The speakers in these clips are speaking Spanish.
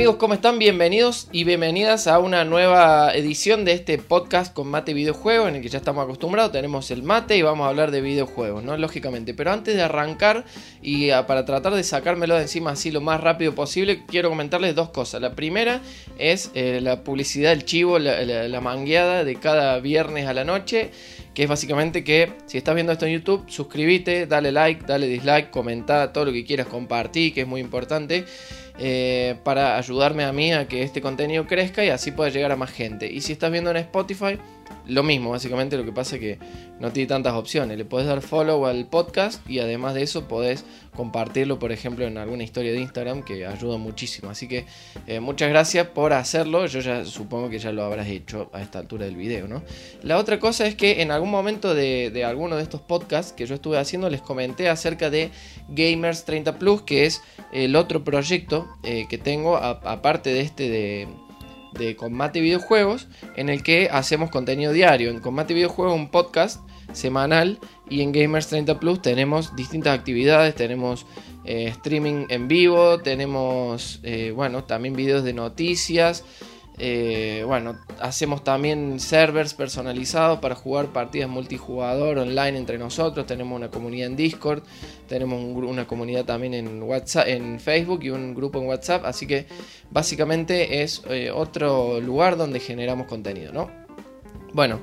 amigos? ¿Cómo están? Bienvenidos y bienvenidas a una nueva edición de este podcast con mate videojuego en el que ya estamos acostumbrados. Tenemos el mate y vamos a hablar de videojuegos, ¿no? Lógicamente. Pero antes de arrancar y para tratar de sacármelo de encima así lo más rápido posible, quiero comentarles dos cosas. La primera es eh, la publicidad, el chivo, la, la mangueada de cada viernes a la noche que es básicamente que si estás viendo esto en YouTube, suscríbete, dale like, dale dislike, comenta todo lo que quieras, compartir, que es muy importante. Eh, para ayudarme a mí a que este contenido crezca y así pueda llegar a más gente. Y si estás viendo en Spotify, lo mismo, básicamente lo que pasa es que no tiene tantas opciones. Le puedes dar follow al podcast y además de eso podés compartirlo, por ejemplo, en alguna historia de Instagram que ayuda muchísimo. Así que eh, muchas gracias por hacerlo. Yo ya supongo que ya lo habrás hecho a esta altura del video, ¿no? La otra cosa es que en algún momento de, alguno de estos podcasts que yo estuve haciendo les comenté acerca de Gamers 30 Plus, que es el otro proyecto eh, que tengo aparte de este de de Combate Videojuegos, en el que hacemos contenido diario. En Combate Videojuegos, un podcast semanal, y en Gamers 30 Plus tenemos distintas actividades, tenemos eh, streaming en vivo, tenemos, eh, bueno, también videos de noticias. Eh, bueno, hacemos también servers personalizados para jugar partidas multijugador online entre nosotros. Tenemos una comunidad en Discord, tenemos una comunidad también en WhatsApp, en Facebook y un grupo en WhatsApp. Así que básicamente es eh, otro lugar donde generamos contenido, ¿no? Bueno,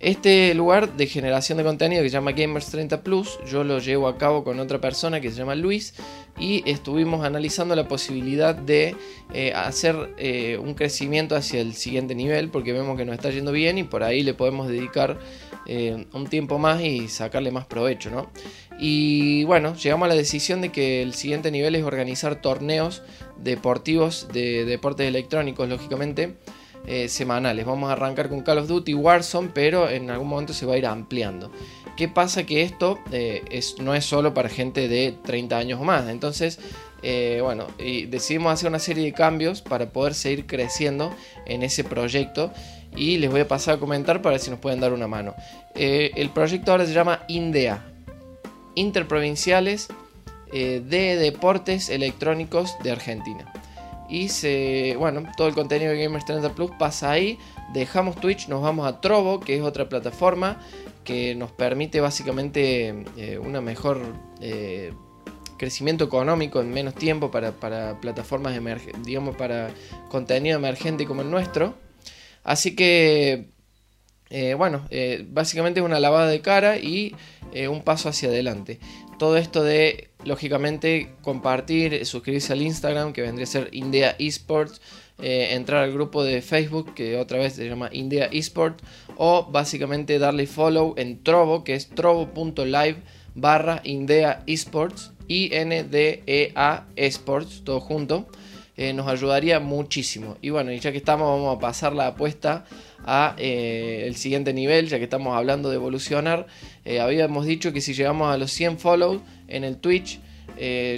este lugar de generación de contenido que se llama Gamers 30 Plus, yo lo llevo a cabo con otra persona que se llama Luis y estuvimos analizando la posibilidad de eh, hacer eh, un crecimiento hacia el siguiente nivel porque vemos que nos está yendo bien y por ahí le podemos dedicar eh, un tiempo más y sacarle más provecho, ¿no? Y bueno, llegamos a la decisión de que el siguiente nivel es organizar torneos deportivos de deportes electrónicos, lógicamente eh, semanales. Vamos a arrancar con Call of Duty Warzone, pero en algún momento se va a ir ampliando. ¿Qué pasa? Que esto eh, es, no es solo para gente de 30 años o más. Entonces, eh, bueno, y decidimos hacer una serie de cambios para poder seguir creciendo en ese proyecto. Y les voy a pasar a comentar para ver si nos pueden dar una mano. el proyecto ahora se llama INDEA, Interprovinciales de Deportes Electrónicos de Argentina y se, bueno, todo el contenido de Gamers 30 Plus pasa ahí. Dejamos Twitch, nos vamos a Trovo, que es otra plataforma que nos permite básicamente eh, una mejor eh, crecimiento económico en menos tiempo para, plataformas emergentes, digamos, para contenido emergente como el nuestro. Así que, eh, bueno, básicamente es una lavada de cara y un paso hacia adelante todo esto de, lógicamente, compartir, suscribirse al Instagram, que vendría a ser India Esports, eh, entrar al grupo de Facebook, que otra vez se llama India Esports, o básicamente darle follow en Trovo, que es trovo.live barra Indea Esports, I-N-D-E-A Esports, todo junto. Eh, nos ayudaría muchísimo. Y bueno, y ya que estamos, vamos a pasar la apuesta a eh, el siguiente nivel, ya que estamos hablando de evolucionar. Habíamos dicho que si llegamos a los 100 follows en el Twitch,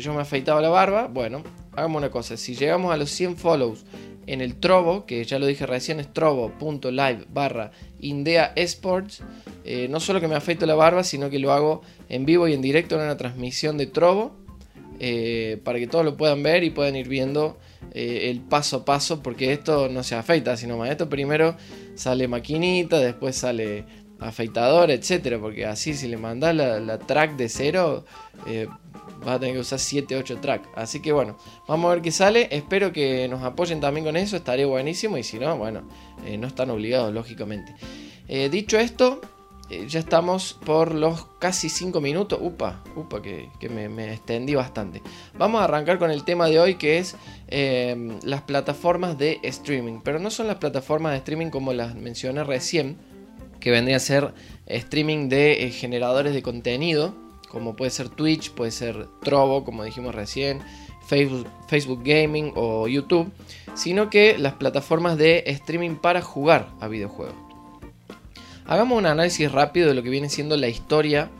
yo me afeitaba la barba. Bueno, hagamos una cosa, si llegamos a los 100 follows en el Trovo, que ya lo dije recién, es trovo.live barra Indea Esports. no solo que me afeito la barba, sino que lo hago en vivo y en directo en una transmisión de Trovo. para que todos lo puedan ver y puedan ir viendo eh, el paso a paso, porque esto no se afeita, sino más esto primero sale maquinita, después sale afeitador, etcétera, porque así si le mandas la, track de cero, eh, vas a tener que usar 7, 8 track. Así que bueno, vamos a ver qué sale. Espero que nos apoyen también con eso, estaría buenísimo. Y si no, bueno, eh, no están obligados, lógicamente. dicho esto, eh, ya estamos por los casi 5 minutos. Upa, upa, que, me, extendí bastante. Vamos a arrancar con el tema de hoy que es eh, las plataformas de streaming. Pero no son las plataformas de streaming como las mencioné recién, que vendría a ser streaming de eh, generadores de contenido, como puede ser Twitch, puede ser Trovo, como dijimos recién, Facebook, Facebook Gaming o YouTube, sino que las plataformas de streaming para jugar a videojuegos. Hagamos un análisis rápido de lo que viene siendo la historia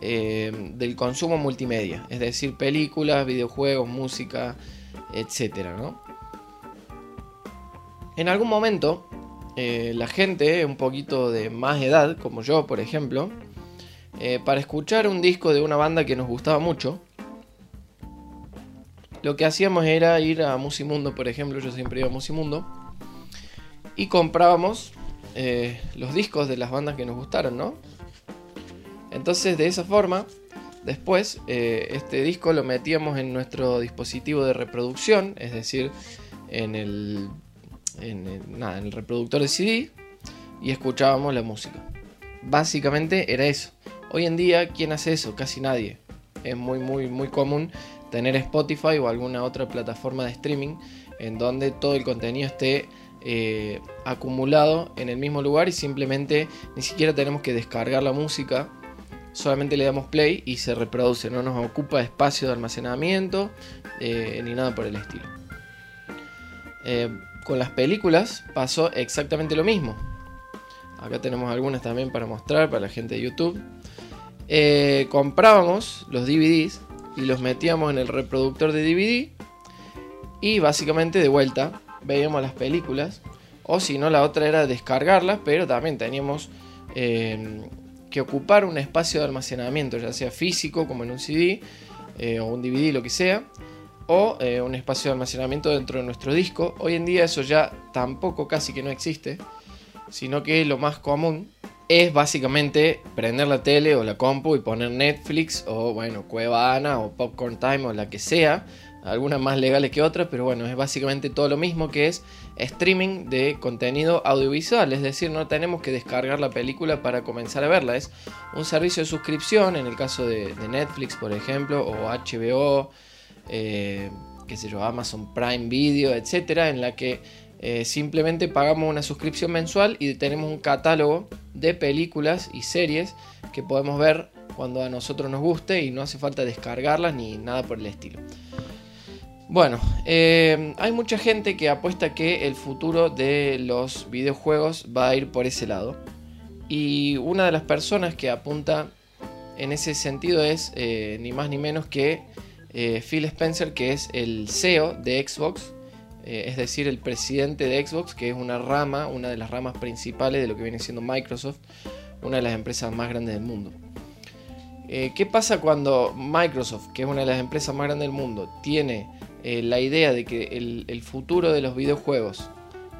eh, del consumo multimedia, es decir, películas, videojuegos, música, etc. En algún momento, eh, la gente un poquito de más edad, como yo por ejemplo, eh, para escuchar un disco de una banda que nos gustaba mucho, lo que hacíamos era ir a Musimundo, por ejemplo, yo siempre iba a Musimundo, y comprábamos eh, los discos de las bandas que nos gustaron, ¿no? Entonces, de esa forma, después, eh, este disco lo metíamos en nuestro dispositivo de reproducción, es decir, en el, en el reproductor de CD, y escuchábamos la música. Básicamente era eso. Hoy en día, ¿quién hace eso? Casi nadie. Es muy, muy, muy común tener Spotify o alguna otra plataforma de streaming en donde todo el contenido esté eh, acumulado en el mismo lugar y simplemente ni siquiera tenemos que descargar la música, solamente le damos play y se reproduce, no nos ocupa espacio de almacenamiento eh, ni nada por el estilo. Eh, con las películas pasó exactamente lo mismo. Acá tenemos algunas también para mostrar para la gente de YouTube. comprábamos los DVDs y los metíamos en el reproductor de DVD y básicamente de vuelta veíamos las películas o si no la otra era descargarlas pero también teníamos em, que ocupar un espacio de almacenamiento ya sea físico como en un CD eh, o un DVD lo que sea o eh, un espacio de almacenamiento dentro de nuestro disco. Hoy en día eso ya tampoco casi que no existe sino que lo más común es básicamente prender la tele o la compu y poner Netflix o bueno, Cuevana o Popcorn Time o la que sea, algunas más legales que otras, pero bueno, es básicamente todo lo mismo que es streaming de contenido audiovisual, es decir, no tenemos que descargar la película para comenzar a verla, es un servicio de suscripción, en el caso de, Netflix, por ejemplo, o HBO, eh, qué sé yo, Amazon Prime Video, etcétera, en la que eh, simplemente pagamos una suscripción mensual y tenemos un catálogo de películas y series que podemos ver cuando a nosotros nos guste y no hace falta descargarlas ni nada por el estilo. Bueno, eh, hay mucha gente que apuesta que el futuro de los videojuegos va a ir por ese lado. Y una de las personas que apunta en ese sentido es eh, ni más ni menos que Phil Spencer, que es el CEO de Xbox eh, es decir, el presidente de Xbox, que es una rama, una de las ramas principales de lo que viene siendo Microsoft, una de las empresas más grandes del mundo. Eh, ¿Qué pasa cuando Microsoft, que es una de las empresas más grandes del mundo, tiene eh, la idea de que el, futuro de los videojuegos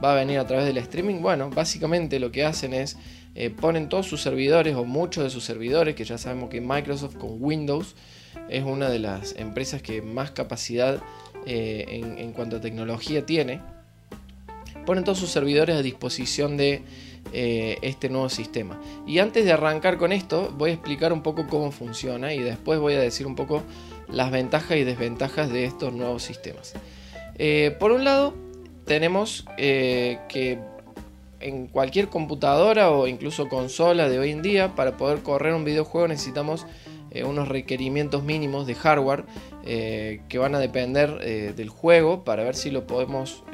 va a venir a través del streaming? Bueno, básicamente lo que hacen es ponen todos sus servidores o muchos de sus servidores, que ya sabemos que Microsoft con Windows es una de las empresas que más capacidad eh, en, cuanto a tecnología tiene, ponen todos sus servidores a disposición de eh, este nuevo sistema. Y antes de arrancar con esto, voy a explicar un poco cómo funciona y después voy a decir un poco las ventajas y desventajas de estos nuevos sistemas. Eh, por un lado, tenemos que en cualquier computadora o incluso consola de hoy en día, para poder correr un videojuego necesitamos eh, unos requerimientos mínimos de hardware eh, que van a depender eh, del juego para ver si lo podemos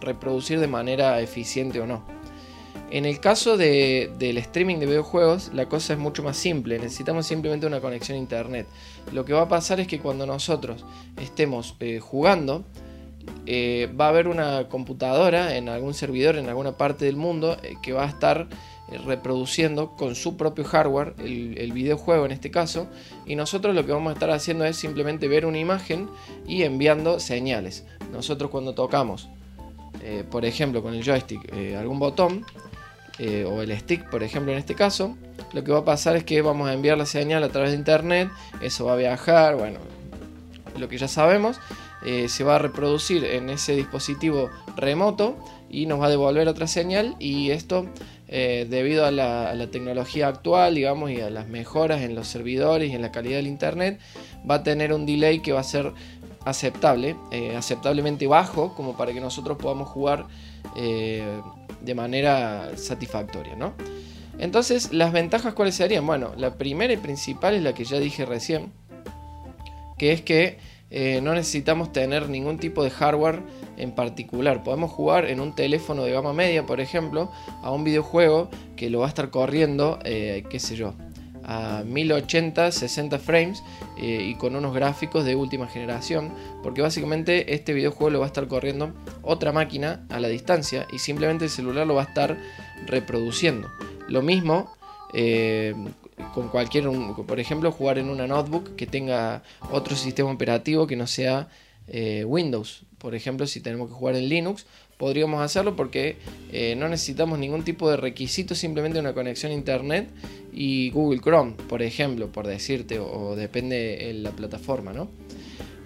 reproducir de manera eficiente o no. En el caso del streaming de videojuegos, la cosa es mucho más simple. Necesitamos simplemente una conexión a internet. Lo que va a pasar es que cuando nosotros estemos jugando, va a haber una computadora en algún servidor en alguna parte del mundo que va a estar reproduciendo con su propio hardware el, videojuego en este caso y nosotros lo que vamos a estar haciendo es simplemente ver una imagen y enviando señales. Nosotros cuando tocamos eh, por ejemplo con el joystick eh, algún botón o el stick por ejemplo en este caso lo que va a pasar es que vamos a enviar la señal a través de internet eso va a viajar bueno lo que ya sabemos se va a reproducir en ese dispositivo remoto y nos va a devolver otra señal y esto eh, debido a la, tecnología actual, digamos, y a las mejoras en los servidores y en la calidad del internet, va a tener un delay que va a ser aceptable, eh, aceptablemente bajo, como para que nosotros podamos jugar eh, de manera satisfactoria, ¿no? Entonces, las ventajas cuáles serían? Bueno, la primera y principal es la que ya dije recién, que es que no necesitamos tener ningún tipo de hardware en particular. Podemos jugar en un teléfono de gama media, por ejemplo, a un videojuego que lo va a estar corriendo, eh, qué sé yo, a 1080, 60 frames eh, y con unos gráficos de última generación, porque básicamente este videojuego lo va a estar corriendo otra máquina a la distancia y simplemente el celular lo va a estar reproduciendo. Lo mismo eh, con cualquier, por ejemplo, jugar en una notebook que tenga otro sistema operativo que no sea eh, Windows. Por ejemplo, si tenemos que jugar en Linux, podríamos hacerlo porque eh, no necesitamos ningún tipo de requisito, simplemente una conexión a internet y Google Chrome, por ejemplo, por decirte, o, depende de la plataforma, ¿no?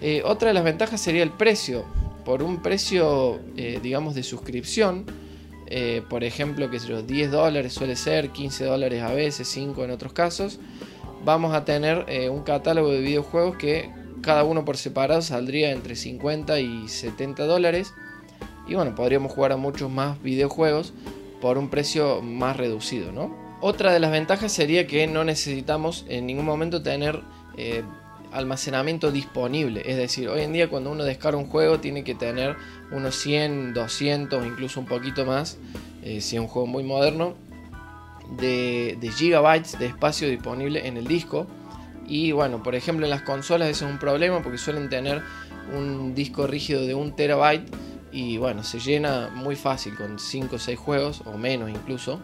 Eh, otra de las ventajas sería el precio. Por un precio, digamos, de suscripción, por ejemplo, que los 10 dólares suele ser, 15 dólares a veces, 5 en otros casos, vamos a tener un catálogo de videojuegos que cada uno por separado saldría entre 50 y 70 dólares. Y bueno, podríamos jugar a muchos más videojuegos por un precio más reducido, ¿no? Otra de las ventajas sería que no necesitamos en ningún momento tener eh, almacenamiento disponible. Es decir, hoy en día cuando uno descarga un juego tiene que tener unos 100, 200, incluso un poquito más, eh, si es un juego muy moderno, de gigabytes de espacio disponible en el disco. Y bueno, por ejemplo en las consolas eso es un problema porque suelen tener un disco rígido de un terabyte y bueno, se llena muy fácil con 5 o 6 juegos o menos incluso.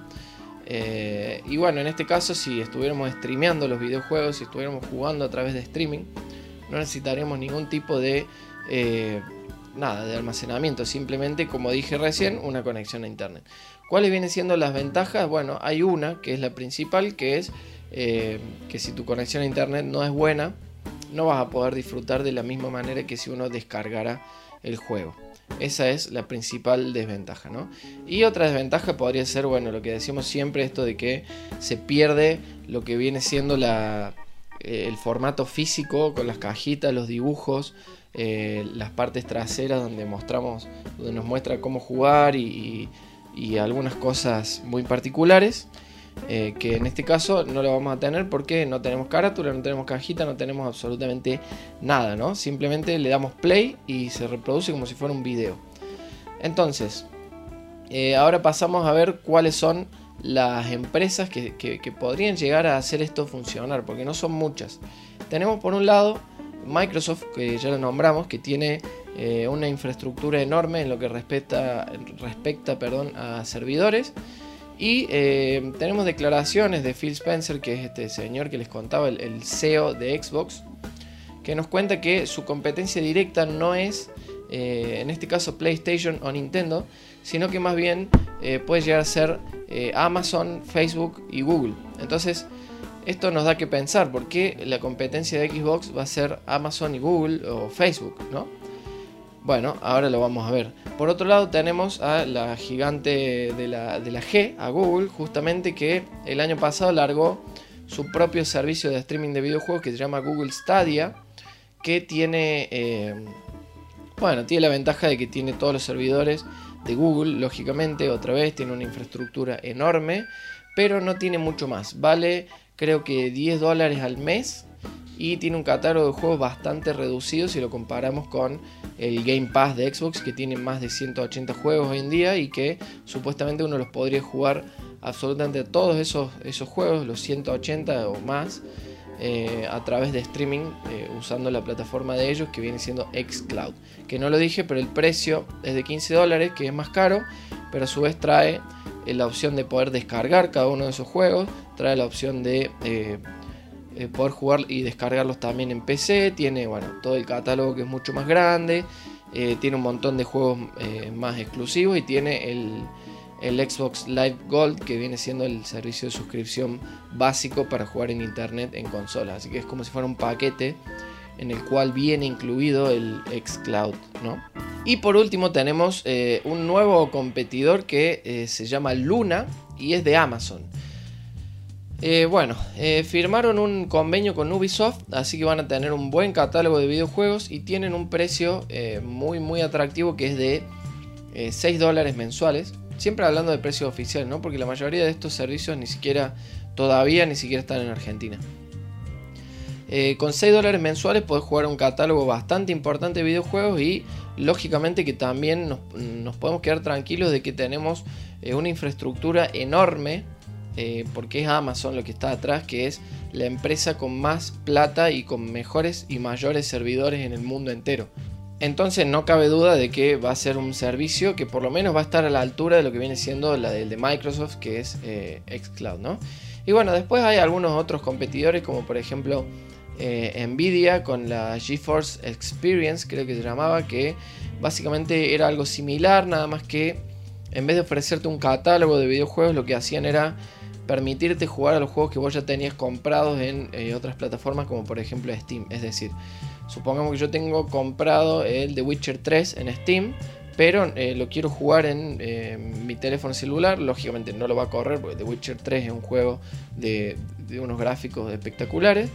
Eh, y bueno, en este caso si estuviéramos streameando los videojuegos, si estuviéramos jugando a través de streaming, no necesitaríamos ningún tipo de... Eh, nada, de almacenamiento, simplemente como dije recién, una conexión a internet. ¿Cuáles vienen siendo las ventajas? Bueno, hay una que es la principal, que es eh, que si tu conexión a internet no es buena, no vas a poder disfrutar de la misma manera que si uno descargara el juego. Esa es la principal desventaja, ¿no? Y otra desventaja podría ser, bueno, lo que decimos siempre, esto de que se pierde lo que viene siendo la, eh, el formato físico con las cajitas, los dibujos, eh, las partes traseras donde mostramos, donde nos muestra cómo jugar y algunas cosas muy particulares. Eh, que en este caso no lo vamos a tener porque no tenemos carátula, no tenemos cajita, no tenemos absolutamente nada, ¿no? Simplemente le damos play y se reproduce como si fuera un video. Entonces, eh, ahora pasamos a ver cuáles son las empresas que, podrían llegar a hacer esto funcionar, porque no son muchas. Tenemos por un lado Microsoft, que ya lo nombramos, que tiene eh, una infraestructura enorme en lo que respecta, respecta perdón, a servidores. Y eh, tenemos declaraciones de Phil Spencer, que es este señor que les contaba, el, CEO de Xbox, que nos cuenta que su competencia directa no es, eh, en este caso, PlayStation o Nintendo, sino que más bien eh, puede llegar a ser Amazon, Facebook y Google. Entonces, esto nos da que pensar, ¿por qué la competencia de Xbox va a ser Amazon y Google o Facebook? ¿no? Bueno, ahora lo vamos a ver. Por otro lado tenemos a la gigante de la, G, a Google, justamente que el año pasado largó su propio servicio de streaming de videojuegos que se llama Google Stadia, que tiene, eh, bueno, tiene la ventaja de que tiene todos los servidores de Google, lógicamente, otra vez tiene una infraestructura enorme, pero no tiene mucho más. Vale, creo que 10 dólares al mes y tiene un catálogo de juegos bastante reducido si lo comparamos con el Game Pass de Xbox que tiene más de 180 juegos hoy en día y que supuestamente uno los podría jugar absolutamente todos esos, esos juegos, los 180 o más, eh, a través de streaming eh, usando la plataforma de ellos que viene siendo Xcloud. Que no lo dije, pero el precio es de 15 dólares, que es más caro, pero a su vez trae eh, la opción de poder descargar cada uno de esos juegos, trae la opción de eh, poder jugar y descargarlos también en PC. Tiene bueno, todo el catálogo que es mucho más grande. Eh, tiene un montón de juegos eh, más exclusivos y tiene el, el, Xbox Live Gold que viene siendo el servicio de suscripción básico para jugar en internet en consolas. Así que es como si fuera un paquete en el cual viene incluido el xCloud. ¿no? Y por último tenemos un nuevo competidor que se llama Luna y es de Amazon. Eh, bueno, eh, firmaron un convenio con Ubisoft, así que van a tener un buen catálogo de videojuegos y tienen un precio eh, muy muy atractivo que es de 6 dólares mensuales. Siempre hablando de precio oficial, ¿no? Porque la mayoría de estos servicios ni siquiera, todavía ni siquiera están en Argentina. con 6 dólares mensuales puedes jugar un catálogo bastante importante de videojuegos y lógicamente que también nos podemos quedar tranquilos de que tenemos una infraestructura enorme eh, porque es Amazon lo que está atrás, que es la empresa con más plata y con mejores y mayores servidores en el mundo entero. Entonces no cabe duda de que va a ser un servicio que por lo menos va a estar a la altura de lo que viene siendo la del de Microsoft, que es eh, xCloud, ¿no? Y bueno, después hay algunos otros competidores, como por ejemplo eh, Nvidia con la GeForce Experience, creo que se llamaba, que básicamente era algo similar, nada más que en vez de ofrecerte un catálogo de videojuegos, lo que hacían era permitirte jugar a los juegos que vos ya tenías comprados en eh, otras plataformas, como por ejemplo Steam. Es decir, supongamos que yo tengo comprado el The Witcher 3 en Steam, pero eh, lo quiero jugar en mi teléfono celular. Lógicamente no lo va a correr porque The Witcher 3 es un juego de unos gráficos espectaculares.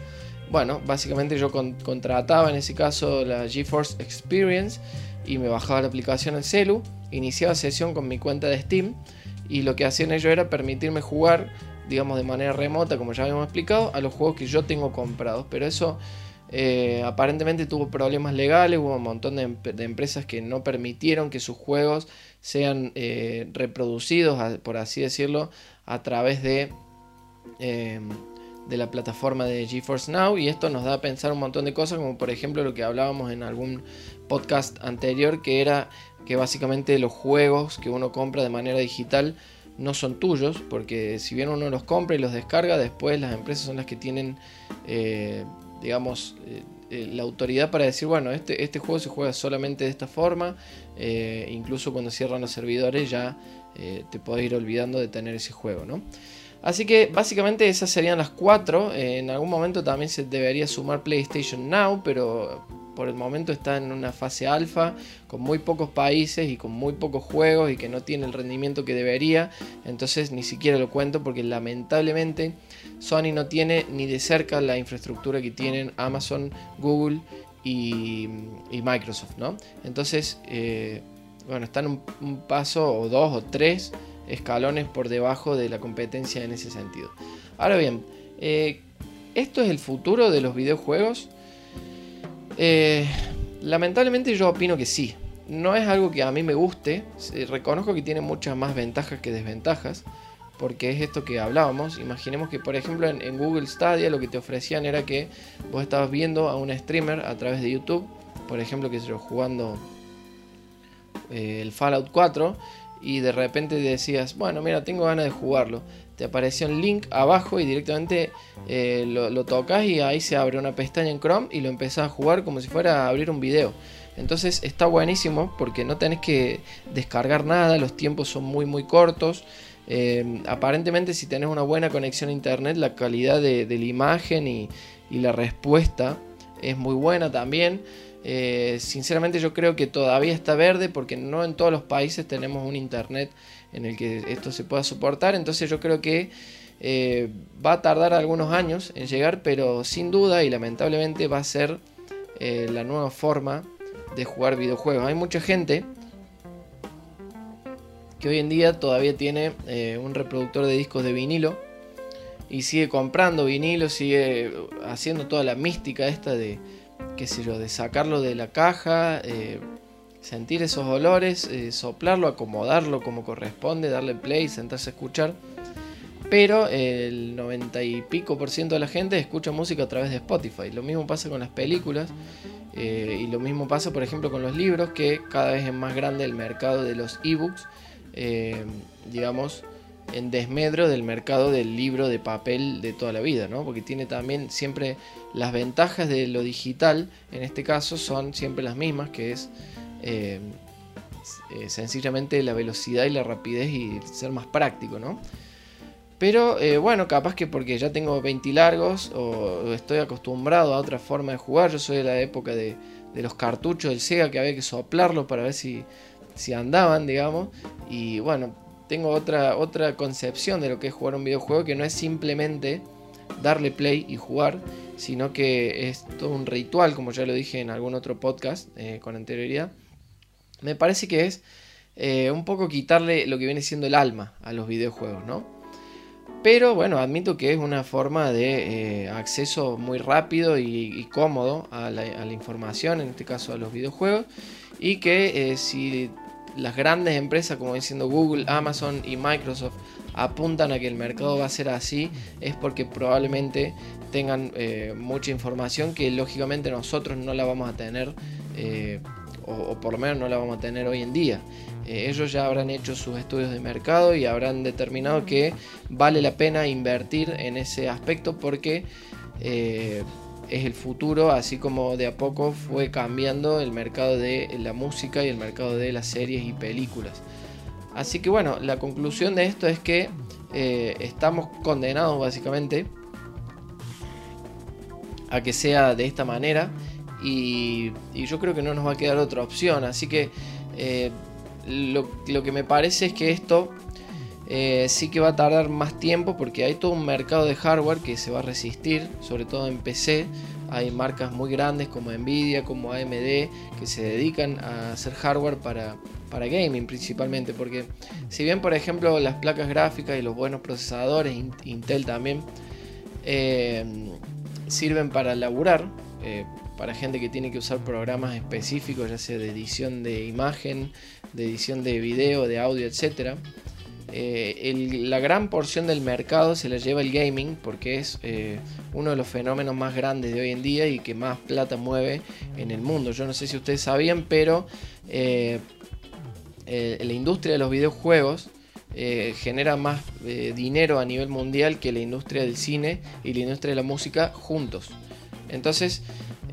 Bueno, básicamente yo contrataba en ese caso la GeForce Experience y me bajaba la aplicación en celu, iniciaba sesión con mi cuenta de Steam y lo que hacían ellos era permitirme jugar, digamos de manera remota, como ya habíamos explicado, a los juegos que yo tengo comprados. Pero eso eh, aparentemente tuvo problemas legales, hubo un montón de, empresas que no permitieron que sus juegos sean eh, reproducidos, por así decirlo, a través de... Eh, de la plataforma de GeForce Now y esto nos da a pensar un montón de cosas como por ejemplo lo que hablábamos en algún podcast anterior que era que básicamente los juegos que uno compra de manera digital no son tuyos porque si bien uno los compra y los descarga después las empresas son las que tienen eh, digamos eh, eh, la autoridad para decir bueno este, este juego se juega solamente de esta forma incluso cuando cierran los servidores ya te podés ir olvidando de tener ese juego ¿no? Así que básicamente esas serían las cuatro. En algún momento también se debería sumar PlayStation Now, pero por el momento está en una fase alfa, con muy pocos países y con muy pocos juegos y que no tiene el rendimiento que debería. Entonces ni siquiera lo cuento porque lamentablemente Sony no tiene ni de cerca la infraestructura que tienen Amazon, Google y, Microsoft, ¿no? Entonces, eh, bueno, están un, un paso o dos o tres escalones por debajo de la competencia en ese sentido. Ahora bien, eh, ¿esto es el futuro de los videojuegos? Eh, lamentablemente yo opino que sí. No es algo que a mí me guste. Reconozco que tiene muchas más ventajas que desventajas. Porque es esto que hablábamos. Imaginemos que, por ejemplo, en, Google Stadia lo que te ofrecían era que vos estabas viendo a un streamer a través de YouTube. Por ejemplo, que yo jugando eh, el Fallout 4 y de repente decías, bueno, mira, tengo ganas de jugarlo. Te apareció un link abajo y directamente eh, lo, tocas y ahí se abre una pestaña en Chrome y lo empezás a jugar como si fuera a abrir un video. Entonces está buenísimo porque no tenés que descargar nada, los tiempos son muy muy cortos. Eh, aparentemente si tenés una buena conexión a internet la calidad de, la imagen y, y la respuesta es muy buena también. Eh, sinceramente yo creo que todavía está verde porque no en todos los países tenemos un internet en el que esto se pueda soportar. Entonces yo creo que eh, va a tardar algunos años en llegar, pero sin duda y lamentablemente va a ser eh, la nueva forma de jugar videojuegos. Hay mucha gente que hoy en día todavía tiene un reproductor de discos de vinilo y sigue comprando vinilo, sigue haciendo toda la mística esta de qué sé yo, de sacarlo de la caja, eh, sentir esos olores, eh, soplarlo, acomodarlo como corresponde, darle play, sentarse a escuchar. Pero el 90 y pico por ciento de la gente escucha música a través de Spotify. Lo mismo pasa con las películas eh, y lo mismo pasa, por ejemplo, con los libros, que cada vez es más grande el mercado de los ebooks. digamos, en desmedro del mercado del libro de papel de toda la vida, ¿no? Porque tiene también siempre las ventajas de lo digital, en este caso son siempre las mismas, que es eh, eh, sencillamente la velocidad y la rapidez y ser más práctico, ¿no? Pero eh, bueno, capaz que porque ya tengo 20 largos o estoy acostumbrado a otra forma de jugar, yo soy de la época de, los cartuchos del Sega que había que soplarlos para ver si, si andaban, digamos, y bueno, tengo otra, otra concepción de lo que es jugar un videojuego que no es simplemente darle play y jugar, sino que es todo un ritual, como ya lo dije en algún otro podcast con anterioridad. Me parece que es eh, un poco quitarle lo que viene siendo el alma a los videojuegos, ¿no? Pero bueno, admito que es una forma de eh, acceso muy rápido y, cómodo a la, información, en este caso a los videojuegos, y que si las grandes empresas como diciendo Google, Amazon y Microsoft apuntan a que el mercado va a ser así, es porque probablemente tengan eh, mucha información que lógicamente nosotros no la vamos a tener, eh, o, por lo menos no la vamos a tener hoy en día. Eh, ellos ya habrán hecho sus estudios de mercado y habrán determinado que vale la pena invertir en ese aspecto porque es el futuro, así como de a poco fue cambiando el mercado de la música y el mercado de las series y películas. Así que bueno, la conclusión de esto es que eh, estamos condenados básicamente a que sea de esta manera y, yo creo que no nos va a quedar otra opción. Así que eh, lo, que me parece es que esto eh, sí que va a tardar más tiempo porque hay todo un mercado de hardware que se va a resistir, sobre todo en PC. Hay marcas muy grandes como Nvidia, como AMD, que se dedican a hacer hardware para, para gaming principalmente. Porque si bien, por ejemplo, las placas gráficas y los buenos procesadores, Intel también, eh, sirven para laburar, para gente que tiene que usar programas específicos, ya sea de edición de imagen, de edición de video, de audio, etc. Eh, la gran porción del mercado se la lleva el gaming porque es eh, uno de los fenómenos más grandes de hoy en día y que más plata mueve en el mundo. Yo no sé si ustedes sabían, pero la industria de los videojuegos genera más dinero a nivel mundial que la industria del cine y la industria de la música juntos. Entonces,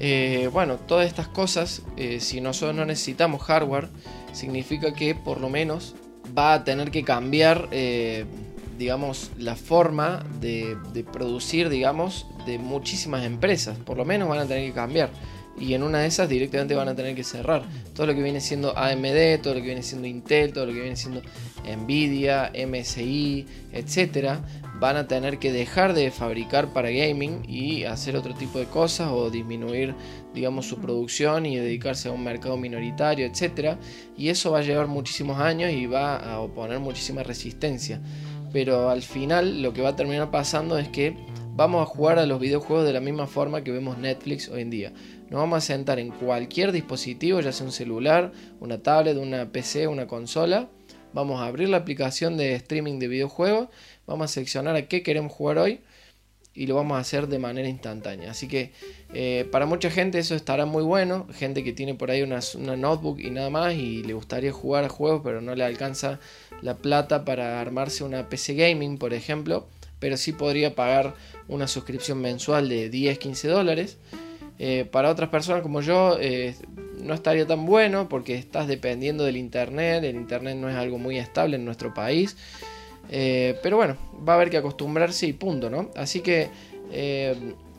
eh, bueno, todas estas cosas, eh, si nosotros no necesitamos hardware, significa que por lo menos va a tener que cambiar, eh, digamos, la forma de, de, producir, digamos, de muchísimas empresas. Por lo menos van a tener que cambiar. Y en una de esas directamente van a tener que cerrar. Todo lo que viene siendo AMD, todo lo que viene siendo Intel, todo lo que viene siendo Nvidia, MSI, etcétera, van a tener que dejar de fabricar para gaming y hacer otro tipo de cosas o disminuir digamos su producción y dedicarse a un mercado minoritario etcétera. Y eso va a llevar muchísimos años y va a oponer muchísima resistencia. Pero al final lo que va a terminar pasando es que vamos a jugar a los videojuegos de la misma forma que vemos Netflix hoy en día. Nos vamos a sentar en cualquier dispositivo ya sea un celular una tablet una PC una consola vamos a abrir la aplicación de streaming de videojuegos Vamos a seleccionar a qué queremos jugar hoy y lo vamos a hacer de manera instantánea. Así que eh, para mucha gente eso estará muy bueno. Gente que tiene por ahí una, notebook y nada más y le gustaría jugar a juegos pero no le alcanza la plata para armarse una PC gaming, por ejemplo. Pero sí podría pagar una suscripción mensual de 10-15 dólares. Eh, para otras personas como yo eh, no estaría tan bueno porque estás dependiendo del internet. El internet no es algo muy estable en nuestro país. Eh, pero bueno, va a haber que acostumbrarse y punto, ¿no? Así que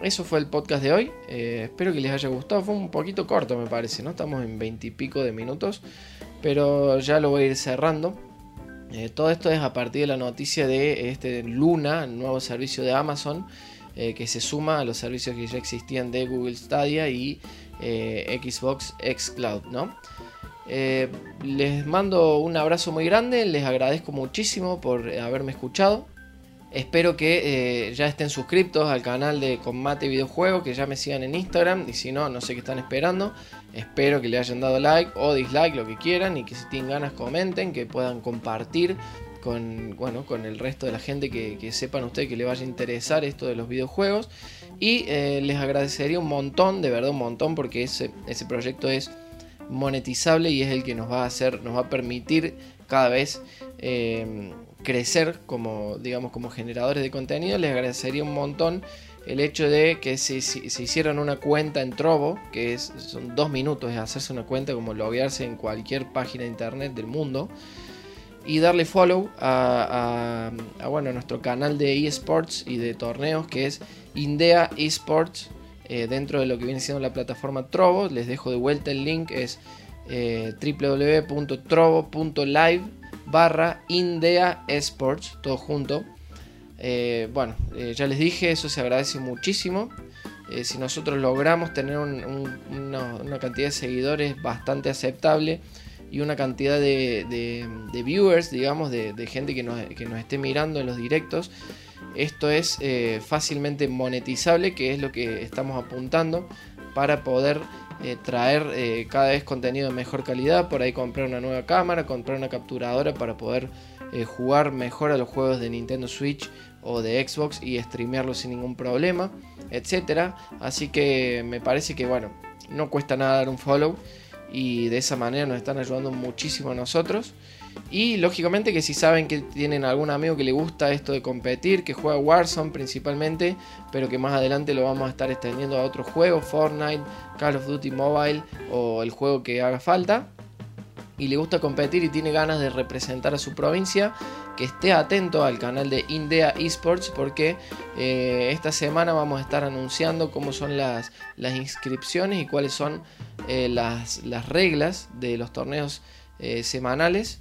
eso fue el podcast de hoy. Espero que les haya gustado. Fue un poquito corto, me parece, ¿no? Estamos en veintipico de minutos. Pero ya lo voy a ir cerrando. todo esto es a partir de la noticia de este Luna, nuevo servicio de Amazon, que se suma a los servicios que ya existían de Google Stadia y Xbox Xcloud, ¿no? Eh, les mando un abrazo muy grande, les agradezco muchísimo por haberme escuchado. Espero que eh, ya estén suscriptos al canal de Combate Videojuegos, que ya me sigan en Instagram y si no, no sé qué están esperando. Espero que le hayan dado like o dislike, lo que quieran y que si tienen ganas comenten, que puedan compartir con, bueno, con el resto de la gente que, sepan ustedes que le vaya a interesar esto de los videojuegos. Y eh, les agradecería un montón, de verdad un montón, porque ese, ese proyecto es monetizable y es el que nos va a hacer, nos va a permitir cada vez eh, crecer como, digamos, como generadores de contenido. Les agradecería un montón el hecho de que se, se, hicieran una cuenta en Trovo, que es, son dos minutos de hacerse una cuenta como loguearse en cualquier página de internet del mundo, y darle follow a, bueno, nuestro canal de eSports y de torneos que es Indea eSports eh, dentro de lo que viene siendo la plataforma Trovo. Les dejo de vuelta el link, es eh, www.trovo.live barra Indea Esports, todo junto. Eh, bueno, ya les dije, eso se agradece muchísimo. si nosotros logramos tener una, cantidad de seguidores bastante aceptable y una cantidad de, viewers, digamos, de, gente que nos, que nos esté mirando en los directos, esto es eh, fácilmente monetizable, que es lo que estamos apuntando para poder eh, traer eh, cada vez contenido de mejor calidad. Por ahí comprar una nueva cámara, comprar una capturadora para poder jugar mejor a los juegos de Nintendo Switch o de Xbox y streamearlo sin ningún problema, etcétera. Así que me parece que bueno, no cuesta nada dar un follow y de esa manera nos están ayudando muchísimo a nosotros. Y lógicamente que si saben que tienen algún amigo que le gusta esto de competir, que juega Warzone principalmente, pero que más adelante lo vamos a estar extendiendo a otros juegos, Fortnite, Call of Duty Mobile o el juego que haga falta, y le gusta competir y tiene ganas de representar a su provincia, que esté atento al canal de Indea Esports porque eh, esta semana vamos a estar anunciando cómo son las, inscripciones y cuáles son eh, las, las, reglas de los torneos eh, semanales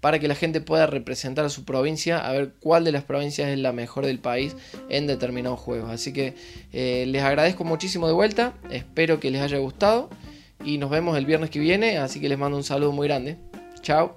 para que la gente pueda representar a su provincia, a ver cuál de las provincias es la mejor del país en determinados juegos. Así que les agradezco muchísimo de vuelta, espero que les haya gustado y nos vemos el viernes que viene, así que les mando un saludo muy grande. Chao.